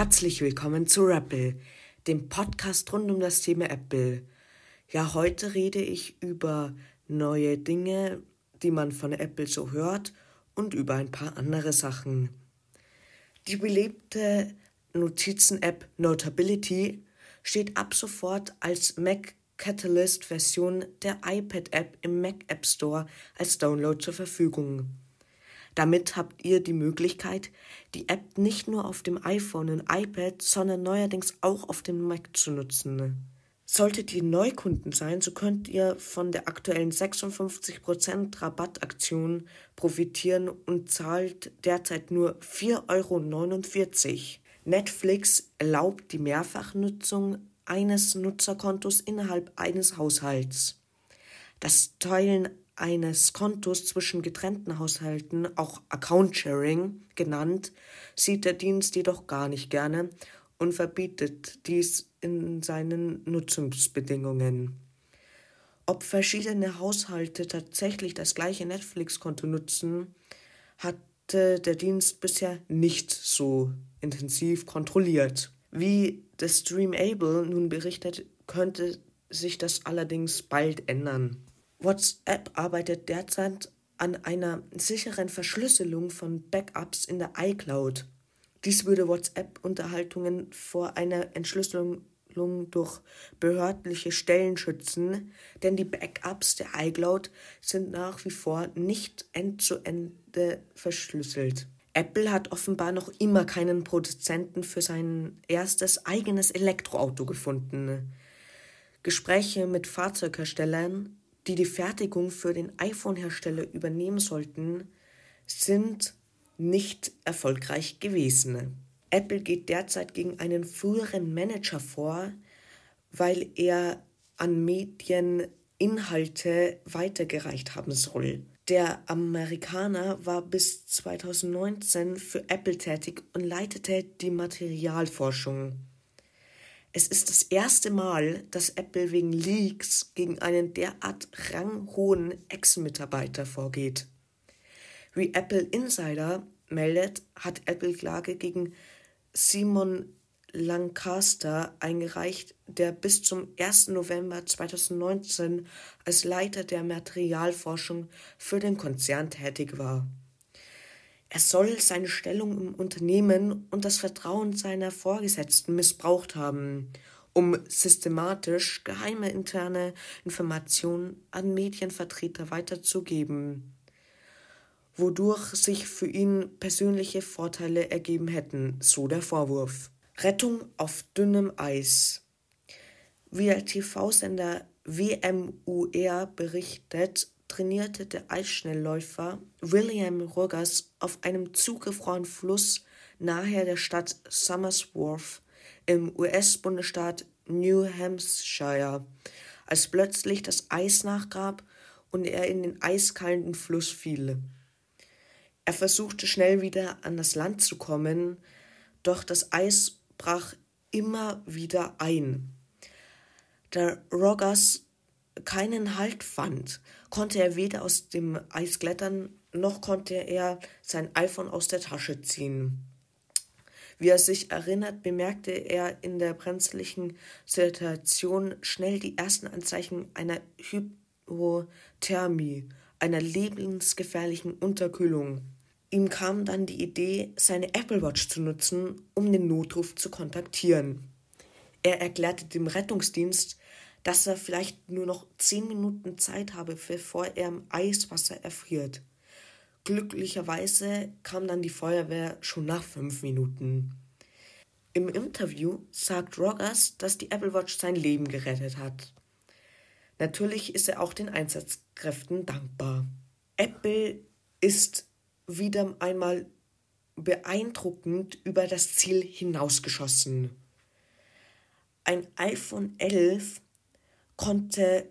Herzlich willkommen zu Rapple, dem Podcast rund um das Thema Apple. Ja, heute rede ich über neue Dinge, die man von Apple so hört und über ein paar andere Sachen. Die beliebte Notizen-App Notability steht ab sofort als Mac Catalyst Version der iPad-App im Mac App Store als Download zur Verfügung. Damit habt ihr die Möglichkeit, die App nicht nur auf dem iPhone und iPad, sondern neuerdings auch auf dem Mac zu nutzen. Solltet ihr Neukunden sein, so könnt ihr von der aktuellen 56% Rabattaktion profitieren und zahlt derzeit nur 4,49 Euro. Netflix erlaubt die Mehrfachnutzung eines Nutzerkontos innerhalb eines Haushalts. Das Teilen eines Kontos zwischen getrennten Haushalten, auch Account Sharing genannt, sieht der Dienst jedoch gar nicht gerne und verbietet dies in seinen Nutzungsbedingungen. Ob verschiedene Haushalte tatsächlich das gleiche Netflix-Konto nutzen, hatte der Dienst bisher nicht so intensiv kontrolliert. Wie The Streamable nun berichtet, könnte sich das allerdings bald ändern. WhatsApp arbeitet derzeit an einer sicheren Verschlüsselung von Backups in der iCloud. Dies würde WhatsApp-Unterhaltungen vor einer Entschlüsselung durch behördliche Stellen schützen, denn die Backups der iCloud sind nach wie vor nicht end-zu-ende verschlüsselt. Apple hat offenbar noch immer keinen Produzenten für sein erstes eigenes Elektroauto gefunden. Gespräche mit Fahrzeugherstellern die die Fertigung für den iPhone-Hersteller übernehmen sollten, sind nicht erfolgreich gewesen. Apple geht derzeit gegen einen früheren Manager vor, weil er an Medien Inhalte weitergereicht haben soll. Der Amerikaner war bis 2019 für Apple tätig und leitete die Materialforschung. Es ist das erste Mal, dass Apple wegen Leaks gegen einen derart ranghohen Ex-Mitarbeiter vorgeht. Wie Apple Insider meldet, hat Apple Klage gegen Simon Lancaster eingereicht, der bis zum 1. November 2019 als Leiter der Materialforschung für den Konzern tätig war. Er soll seine Stellung im Unternehmen und das Vertrauen seiner Vorgesetzten missbraucht haben, um systematisch geheime interne Informationen an Medienvertreter weiterzugeben, wodurch sich für ihn persönliche Vorteile ergeben hätten, so der Vorwurf. Rettung auf dünnem Eis. Wie der TV-Sender WMUR berichtet, trainierte der Eisschnellläufer William Rogers auf einem zugefrorenen Fluss nahe der Stadt Somersworth im US-Bundesstaat New Hampshire, als plötzlich das Eis nachgab und er in den eiskalten Fluss fiel. Er versuchte schnell wieder an das Land zu kommen, doch das Eis brach immer wieder ein. Da Rogers keinen Halt fand, konnte er weder aus dem Eis klettern, noch konnte er sein iPhone aus der Tasche ziehen. Wie er sich erinnert, bemerkte er in der brenzlichen Situation schnell die ersten Anzeichen einer Hypothermie, einer lebensgefährlichen Unterkühlung. Ihm kam dann die Idee, seine Apple Watch zu nutzen, um den Notruf zu kontaktieren. Er erklärte dem Rettungsdienst, dass er vielleicht nur noch zehn Minuten Zeit habe, bevor er im Eiswasser erfriert. Glücklicherweise kam dann die Feuerwehr schon nach fünf Minuten. Im Interview sagt Rogers, dass die Apple Watch sein Leben gerettet hat. Natürlich ist er auch den Einsatzkräften dankbar. Apple ist wieder einmal beeindruckend über das Ziel hinausgeschossen. Ein iPhone 11 konnte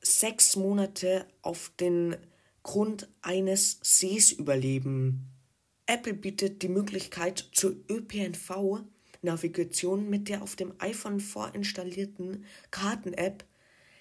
sechs Monate auf den Grund eines Sees überleben. Apple bietet die Möglichkeit zur ÖPNV-Navigation mit der auf dem iPhone vorinstallierten Karten-App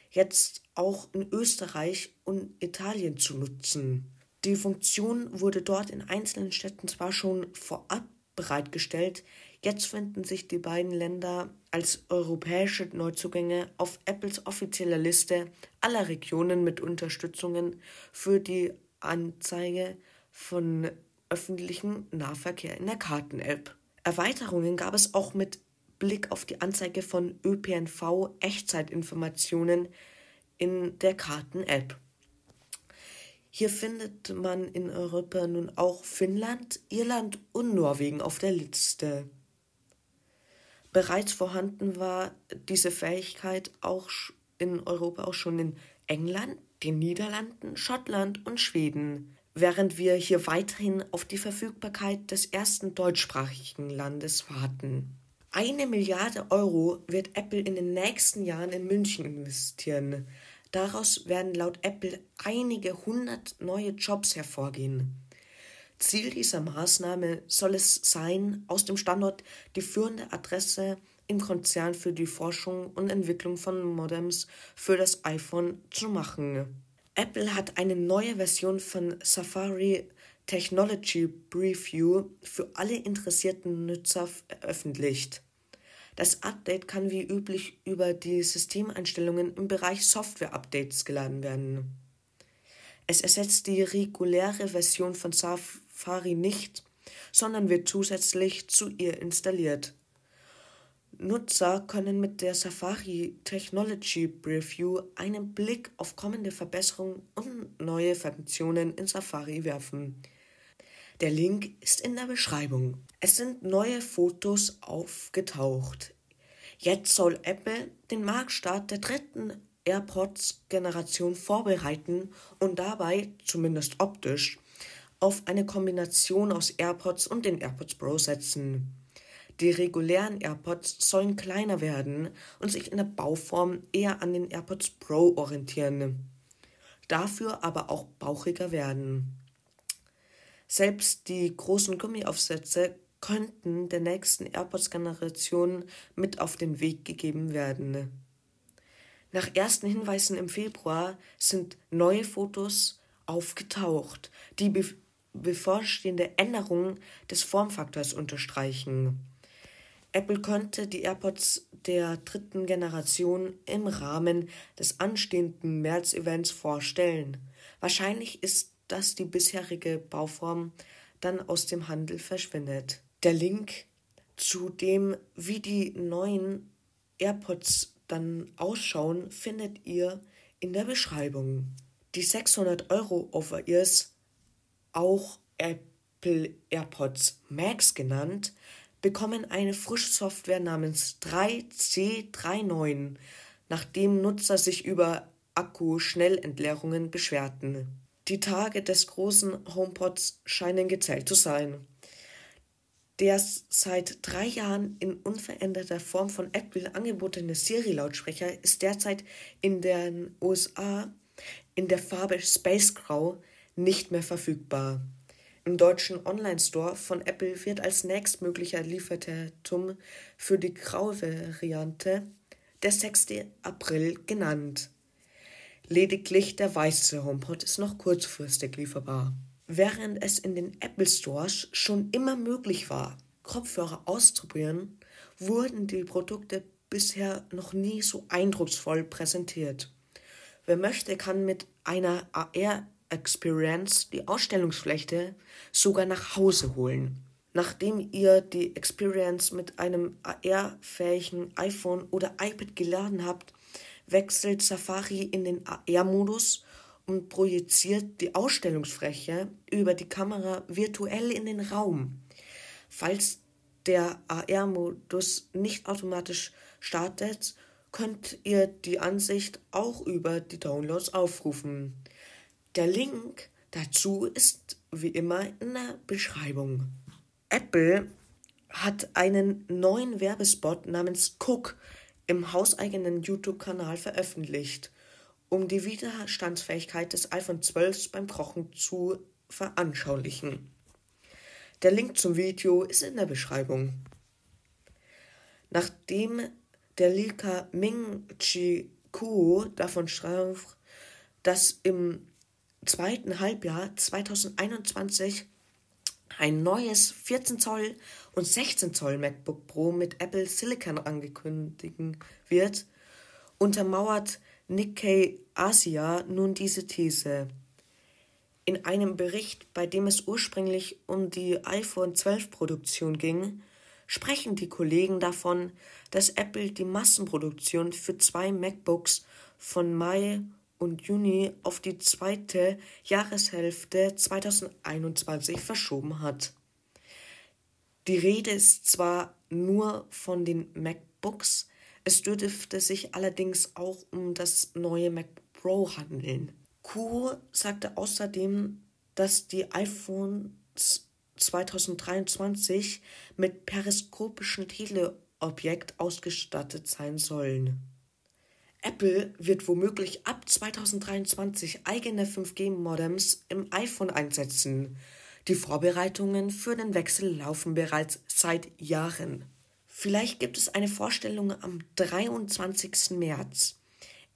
jetzt auch in Österreich und Italien zu nutzen. Die Funktion wurde dort in einzelnen Städten zwar schon vorab bereitgestellt, Jetzt finden sich die beiden Länder als europäische Neuzugänge auf Apples offizieller Liste aller Regionen mit Unterstützungen für die Anzeige von öffentlichem Nahverkehr in der Karten-App. Erweiterungen gab es auch mit Blick auf die Anzeige von ÖPNV-Echtzeitinformationen in der Karten-App. Hier findet man in Europa nun auch Finnland, Irland und Norwegen auf der Liste. Bereits vorhanden war diese Fähigkeit auch in Europa auch schon in England, den Niederlanden, Schottland und Schweden, während wir hier weiterhin auf die Verfügbarkeit des ersten deutschsprachigen Landes warten. Eine Milliarde Euro wird Apple in den nächsten Jahren in München investieren. Daraus werden laut Apple einige hundert neue Jobs hervorgehen. Ziel dieser Maßnahme soll es sein, aus dem Standort die führende Adresse im Konzern für die Forschung und Entwicklung von Modems für das iPhone zu machen. Apple hat eine neue Version von Safari Technology Preview für alle interessierten Nutzer veröffentlicht. Das Update kann wie üblich über die Systemeinstellungen im Bereich Software-Updates geladen werden. Es ersetzt die reguläre Version von Safari nicht, sondern wird zusätzlich zu ihr installiert. Nutzer können mit der Safari Technology Preview einen Blick auf kommende Verbesserungen und neue Funktionen in Safari werfen. Der Link ist in der Beschreibung. Es sind neue Fotos aufgetaucht. Jetzt soll Apple den Marktstart der dritten AirPods-Generation vorbereiten und dabei, zumindest optisch, auf eine Kombination aus AirPods und den AirPods Pro setzen. Die regulären AirPods sollen kleiner werden und sich in der Bauform eher an den AirPods Pro orientieren, dafür aber auch bauchiger werden. Selbst die großen Gummiaufsätze könnten der nächsten AirPods-Generation mit auf den Weg gegeben werden. Nach ersten Hinweisen im Februar sind neue Fotos aufgetaucht, die bevorstehende Änderungen des Formfaktors unterstreichen. Apple könnte die AirPods der dritten Generation im Rahmen des anstehenden März-Events vorstellen. Wahrscheinlich ist, dass die bisherige Bauform dann aus dem Handel verschwindet. Der Link zu dem, wie die neuen AirPods dann ausschauen, findet ihr in der Beschreibung. Die 600 Euro Over-Ears, auch Apple AirPods Max genannt, bekommen eine Frischsoftware namens 3C39, nachdem Nutzer sich über Akku-Schnellentleerungen beschwerten. Die Tage des großen HomePods scheinen gezählt zu sein. Der seit drei Jahren in unveränderter Form von Apple angebotene Siri-Lautsprecher ist derzeit in den USA in der Farbe Space Grau nicht mehr verfügbar. Im deutschen Online-Store von Apple wird als nächstmöglicher Lieferdatum für die graue Variante der 6. April genannt. Lediglich der weiße HomePod ist noch kurzfristig lieferbar. Während es in den Apple Stores schon immer möglich war, Kopfhörer auszuprobieren, wurden die Produkte bisher noch nie so eindrucksvoll präsentiert. Wer möchte, kann mit einer AR Experience die Ausstellungsfläche sogar nach Hause holen. Nachdem ihr die Experience mit einem AR-fähigen iPhone oder iPad geladen habt, wechselt Safari in den AR-Modus und projiziert die Ausstellungsfläche über die Kamera virtuell in den Raum. Falls der AR-Modus nicht automatisch startet, könnt ihr die Ansicht auch über die Downloads aufrufen. Der Link dazu ist wie immer in der Beschreibung. Apple hat einen neuen Werbespot namens Cook im hauseigenen YouTube-Kanal veröffentlicht, um die Widerstandsfähigkeit des iPhone 12 beim Kochen zu veranschaulichen. Der Link zum Video ist in der Beschreibung. Nachdem der Leaker Ming Chi Kuo davon sprach, dass im zweiten Halbjahr 2021 ein neues 14 Zoll und 16 Zoll MacBook Pro mit Apple Silicon angekündigt wird, untermauert Nikkei Asia nun diese These. In einem Bericht, bei dem es ursprünglich um die iPhone 12 Produktion ging, sprechen die Kollegen davon, dass Apple die Massenproduktion für zwei MacBooks von Mai und Juni auf die zweite Jahreshälfte 2021 verschoben hat. Die Rede ist zwar nur von den MacBooks, es dürfte sich allerdings auch um das neue Mac Pro handeln. Q sagte außerdem, dass die iPhones 2023 mit periskopischen Teleobjekt ausgestattet sein sollen. Apple wird womöglich ab 2023 eigene 5G-Modems im iPhone einsetzen. Die Vorbereitungen für den Wechsel laufen bereits seit Jahren. Vielleicht gibt es eine Vorstellung am 23. März.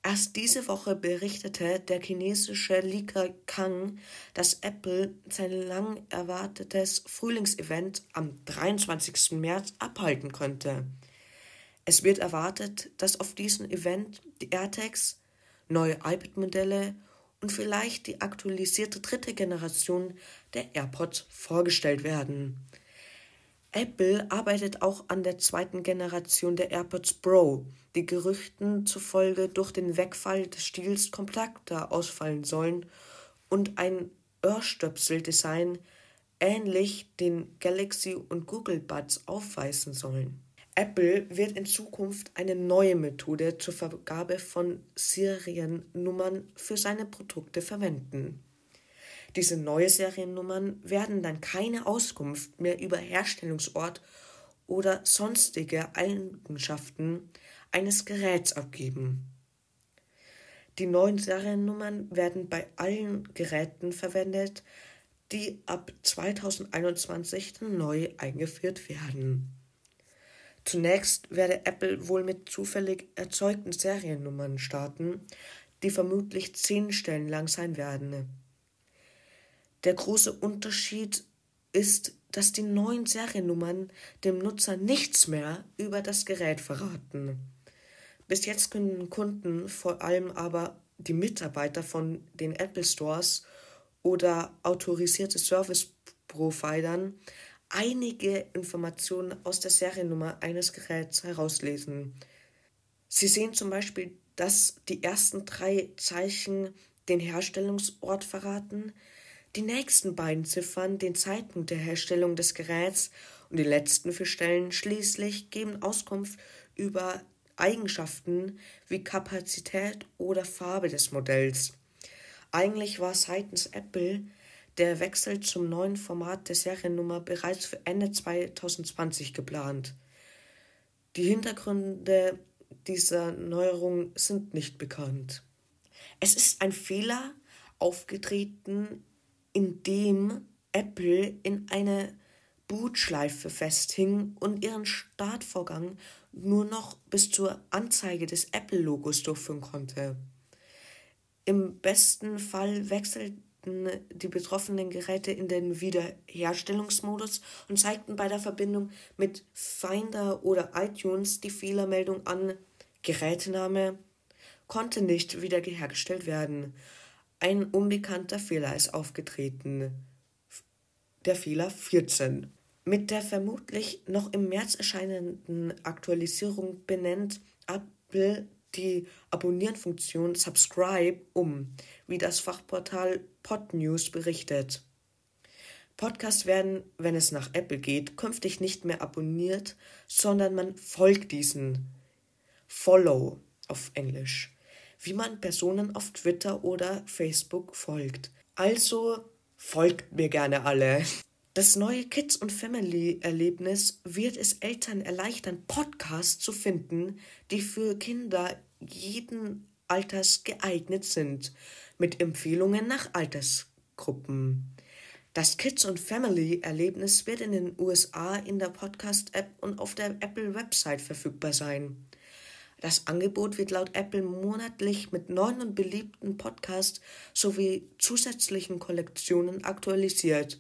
Erst diese Woche berichtete der chinesische Leaker Kang, dass Apple sein lang erwartetes Frühlingsevent am 23. März abhalten könnte. Es wird erwartet, dass auf diesem Event die AirTags, neue iPad-Modelle und vielleicht die aktualisierte dritte Generation der AirPods vorgestellt werden. Apple arbeitet auch an der zweiten Generation der AirPods Pro, die Gerüchten zufolge durch den Wegfall des Stiels kompakter ausfallen sollen und ein Ohrstöpsel-Design ähnlich den Galaxy und Google Buds aufweisen sollen. Apple wird in Zukunft eine neue Methode zur Vergabe von Seriennummern für seine Produkte verwenden. Diese neue Seriennummern werden dann keine Auskunft mehr über Herstellungsort oder sonstige Eigenschaften eines Geräts abgeben. Die neuen Seriennummern werden bei allen Geräten verwendet, die ab 2021 neu eingeführt werden. Zunächst werde Apple wohl mit zufällig erzeugten Seriennummern starten, die vermutlich zehn Stellen lang sein werden. Der große Unterschied ist, dass die neuen Seriennummern dem Nutzer nichts mehr über das Gerät verraten. Bis jetzt können Kunden, vor allem aber die Mitarbeiter von den Apple Stores oder autorisierte Service-Providern, einige Informationen aus der Seriennummer eines Geräts herauslesen. Sie sehen zum Beispiel, dass die ersten drei Zeichen den Herstellungsort verraten, die nächsten beiden Ziffern den Zeitpunkt der Herstellung des Geräts und die letzten vier Stellen schließlich geben Auskunft über Eigenschaften wie Kapazität oder Farbe des Modells. Eigentlich war seitens Apple der Wechsel zum neuen Format der Seriennummer bereits für Ende 2020 geplant. Die Hintergründe dieser Neuerung sind nicht bekannt. Es ist ein Fehler aufgetreten, indem Apple in eine Bootschleife festhing und ihren Startvorgang nur noch bis zur Anzeige des Apple-Logos durchführen konnte. Im besten Fall wechselten die betroffenen Geräte in den Wiederherstellungsmodus und zeigten bei der Verbindung mit Finder oder iTunes die Fehlermeldung an Gerätename konnte nicht wiederhergestellt werden. Ein unbekannter Fehler ist aufgetreten. Der Fehler 14. Mit der vermutlich noch im März erscheinenden Aktualisierung benennt Apple die Abonnieren-Funktion Subscribe um, wie das Fachportal Podnews berichtet. Podcasts werden, wenn es nach Apple geht, künftig nicht mehr abonniert, sondern man folgt diesen. Follow auf Englisch wie man Personen auf Twitter oder Facebook folgt. Also folgt mir gerne alle. Das neue Kids- und Family-Erlebnis wird es Eltern erleichtern, Podcasts zu finden, die für Kinder jeden Alters geeignet sind, mit Empfehlungen nach Altersgruppen. Das Kids- und Family-Erlebnis wird in den USA in der Podcast-App und auf der Apple-Website verfügbar sein. Das Angebot wird laut Apple monatlich mit neuen und beliebten Podcasts sowie zusätzlichen Kollektionen aktualisiert.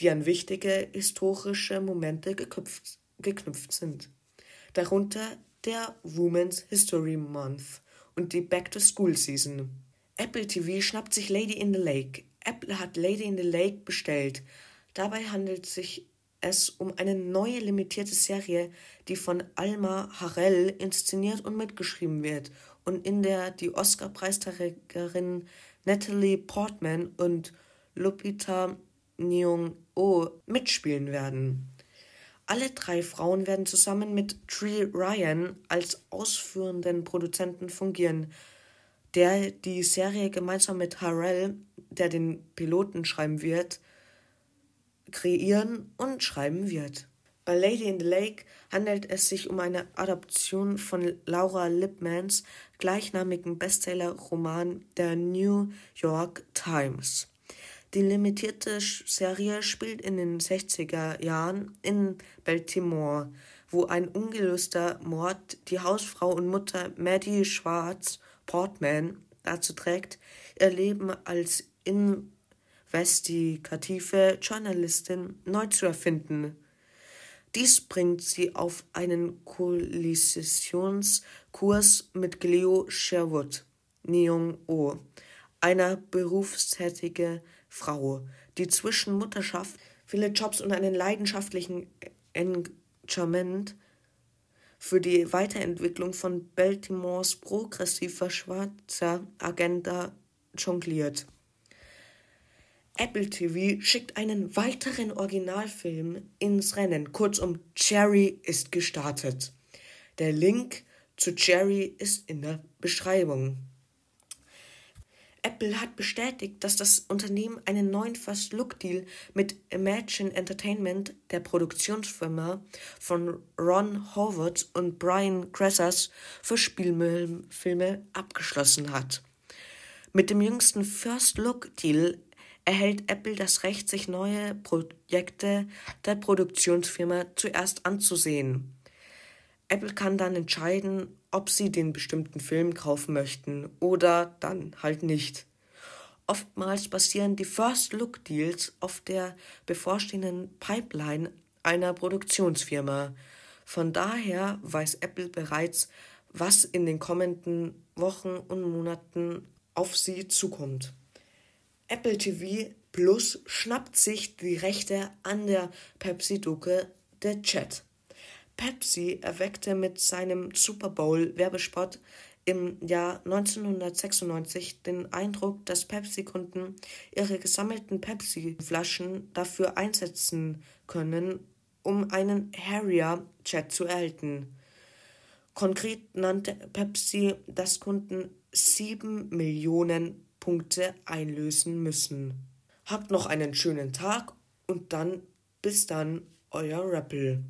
die an wichtige historische Momente geknüpft, geknüpft sind. Darunter der Women's History Month und die Back to School Season. Apple TV schnappt sich Lady in the Lake. Apple hat Lady in the Lake bestellt. Dabei handelt es sich es um eine neue limitierte Serie, die von Alma Harrell inszeniert und mitgeschrieben wird und in der die Oscar-Preisträgerin Natalie Portman und Lupita Nyong'o mitspielen werden. Alle drei Frauen werden zusammen mit Tree Ryan als ausführenden Produzenten fungieren, der die Serie gemeinsam mit Harrell, der den Piloten schreiben wird, kreieren und schreiben wird. Bei Lady in the Lake handelt es sich um eine Adaption von Laura Lipmans gleichnamigen Bestseller-Roman der New York Times. Die limitierte Serie spielt in den 60er Jahren in Baltimore, wo ein ungelöster Mord die Hausfrau und Mutter Maddie Schwartz Portman dazu trägt, ihr Leben als investigative Journalistin neu zu erfinden. Dies bringt sie auf einen Kollisionskurs mit Cleo Sherwood, Neong O, einer berufstätigen Frau, die zwischen Mutterschaft, viele Jobs und einem leidenschaftlichen Engagement für die Weiterentwicklung von Baltimores progressiver schwarzer Agenda jongliert. Apple TV schickt einen weiteren Originalfilm ins Rennen. Kurzum, Cherry ist gestartet. Der Link zu Cherry ist in der Beschreibung. Apple hat bestätigt, dass das Unternehmen einen neuen First-Look-Deal mit Imagine Entertainment, der Produktionsfirma von Ron Howard und Brian Cressers, für Spielfilme abgeschlossen hat. Mit dem jüngsten First-Look-Deal erhält Apple das Recht, sich neue Projekte der Produktionsfirma zuerst anzusehen. Apple kann dann entscheiden, ob sie den bestimmten Film kaufen möchten oder dann halt nicht. Oftmals basieren die First Look Deals auf der bevorstehenden Pipeline einer Produktionsfirma. Von daher weiß Apple bereits, was in den kommenden Wochen und Monaten auf sie zukommt. Apple TV Plus schnappt sich die Rechte an der Pepsi-Duke The Chat. Pepsi erweckte mit seinem Super Bowl-Werbespot im Jahr 1996 den Eindruck, dass Pepsi-Kunden ihre gesammelten Pepsi-Flaschen dafür einsetzen können, um einen Harrier-Chat zu erhalten. Konkret nannte Pepsi, dass Kunden sieben Millionen Punkte einlösen müssen. Habt noch einen schönen Tag und dann bis dann, euer Rappel.